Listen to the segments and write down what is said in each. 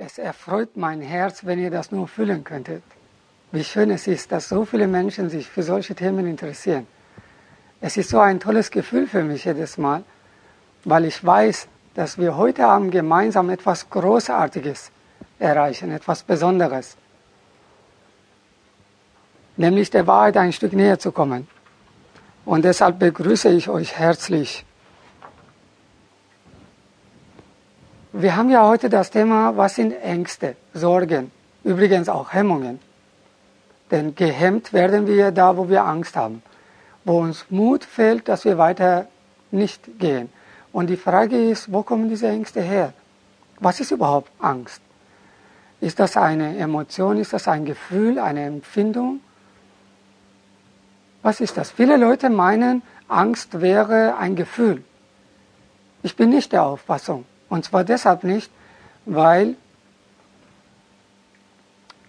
Es erfreut mein Herz, wenn ihr das nur fühlen könntet. Wie schön es ist, dass so viele Menschen sich für solche Themen interessieren. Es ist so ein tolles Gefühl für mich jedes Mal, weil ich weiß, dass wir heute Abend gemeinsam etwas Großartiges erreichen, etwas Besonderes. Nämlich der Wahrheit ein Stück näher zu kommen. Und deshalb begrüße ich euch herzlich. Wir haben ja heute das Thema, was sind Ängste, Sorgen, übrigens auch Hemmungen. Denn gehemmt werden wir da, wo wir Angst haben, wo uns Mut fehlt, dass wir weiter nicht gehen. Und die Frage ist, wo kommen diese Ängste her? Was ist überhaupt Angst? Ist das eine Emotion? Ist das ein Gefühl, eine Empfindung? Was ist das? Viele Leute meinen, Angst wäre ein Gefühl. Ich bin nicht der Auffassung. Und zwar deshalb nicht, weil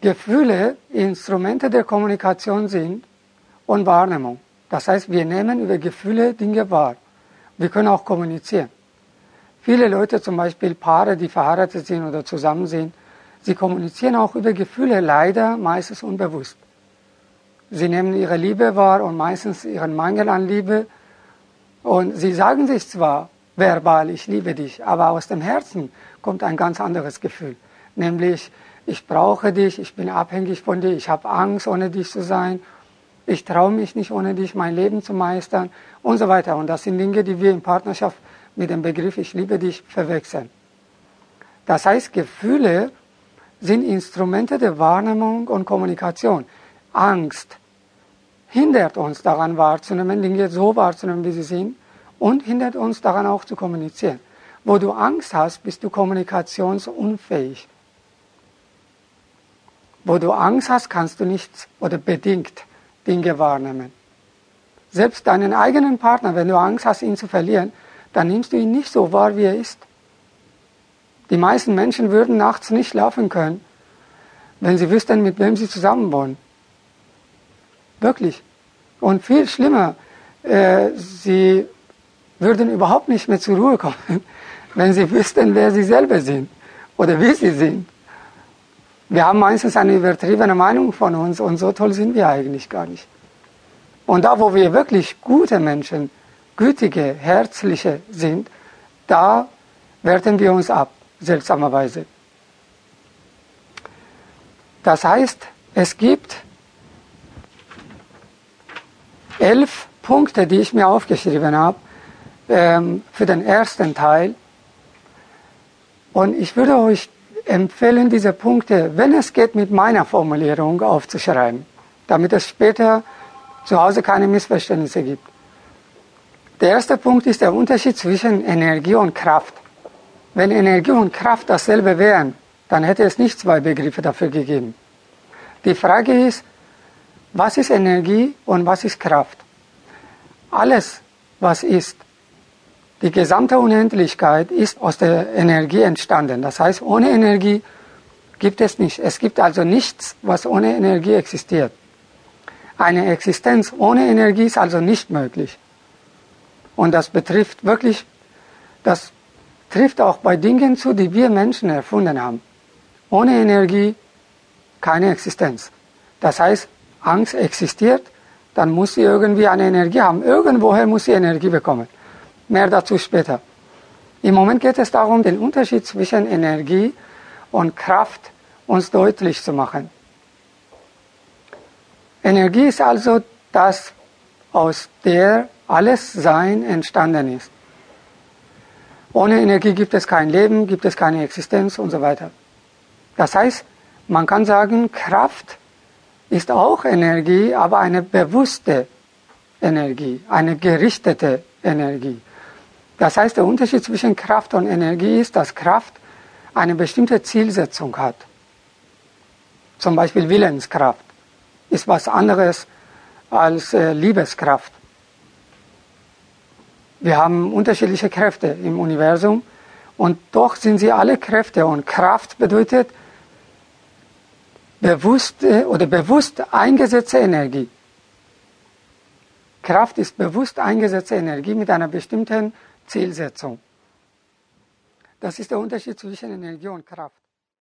Gefühle Instrumente der Kommunikation sind und Wahrnehmung. Das heißt, wir nehmen über Gefühle Dinge wahr. Wir können auch kommunizieren. Viele Leute, zum Beispiel Paare, die verheiratet sind oder zusammen sind, sie kommunizieren auch über Gefühle, leider meistens unbewusst. Sie nehmen ihre Liebe wahr und meistens ihren Mangel an Liebe. Und sie sagen sich zwar verbal, ich liebe dich, aber aus dem Herzen kommt ein ganz anderes Gefühl. Nämlich, ich brauche dich, ich bin abhängig von dir, ich habe Angst, ohne dich zu sein, ich traue mich nicht, ohne dich mein Leben zu meistern und so weiter. Und das sind Dinge, die wir in Partnerschaft mit dem Begriff Ich liebe dich verwechseln. Das heißt, Gefühle sind Instrumente der Wahrnehmung und Kommunikation. Angst hindert uns daran wahrzunehmen, Dinge so wahrzunehmen, wie sie sind und hindert uns daran auch zu kommunizieren. Wo du Angst hast, bist du kommunikationsunfähig. Wo du Angst hast, kannst du nichts oder bedingt Dinge wahrnehmen. Selbst deinen eigenen Partner, wenn du Angst hast, ihn zu verlieren, dann nimmst du ihn nicht so wahr, wie er ist. Die meisten Menschen würden nachts nicht schlafen können, wenn sie wüssten, mit wem sie zusammen wohnen. Wirklich. Und viel schlimmer, äh, sie würden überhaupt nicht mehr zur Ruhe kommen, wenn sie wüssten, wer sie selber sind oder wie sie sind. Wir haben meistens eine übertriebene Meinung von uns und so toll sind wir eigentlich gar nicht. Und da, wo wir wirklich gute Menschen, gütige, herzliche sind, da werten wir uns ab, seltsamerweise. Das heißt, es gibt elf Punkte, die ich mir aufgeschrieben habe, ähm, für den ersten Teil. Und ich würde euch empfehlen, diese Punkte, wenn es geht, mit meiner Formulierung aufzuschreiben, damit es später zu Hause keine Missverständnisse gibt. Der erste Punkt ist der Unterschied zwischen Energie und Kraft. Wenn Energie und Kraft dasselbe wären, dann hätte es nicht zwei Begriffe dafür gegeben. Die Frage ist, was ist Energie und was ist Kraft? Alles, was ist, die gesamte Unendlichkeit ist aus der Energie entstanden. Das heißt, ohne Energie gibt es nicht. Es gibt also nichts, was ohne Energie existiert. Eine Existenz ohne Energie ist also nicht möglich. Und das betrifft wirklich, das trifft auch bei Dingen zu, die wir Menschen erfunden haben. Ohne Energie keine Existenz. Das heißt, Angst existiert, dann muss sie irgendwie eine Energie haben. Irgendwoher muss sie Energie bekommen. Mehr dazu später. Im Moment geht es darum, den Unterschied zwischen Energie und Kraft uns deutlich zu machen. Energie ist also das, aus der alles Sein entstanden ist. Ohne Energie gibt es kein Leben, gibt es keine Existenz und so weiter. Das heißt, man kann sagen, Kraft ist auch Energie, aber eine bewusste Energie, eine gerichtete Energie. Das heißt, der Unterschied zwischen Kraft und Energie ist, dass Kraft eine bestimmte Zielsetzung hat. Zum Beispiel Willenskraft ist was anderes als äh, Liebeskraft. Wir haben unterschiedliche Kräfte im Universum und doch sind sie alle Kräfte und Kraft bedeutet bewusste oder bewusst eingesetzte Energie. Kraft ist bewusst eingesetzte Energie mit einer bestimmten Zielsetzung. Das ist der Unterschied zwischen Energie und Kraft.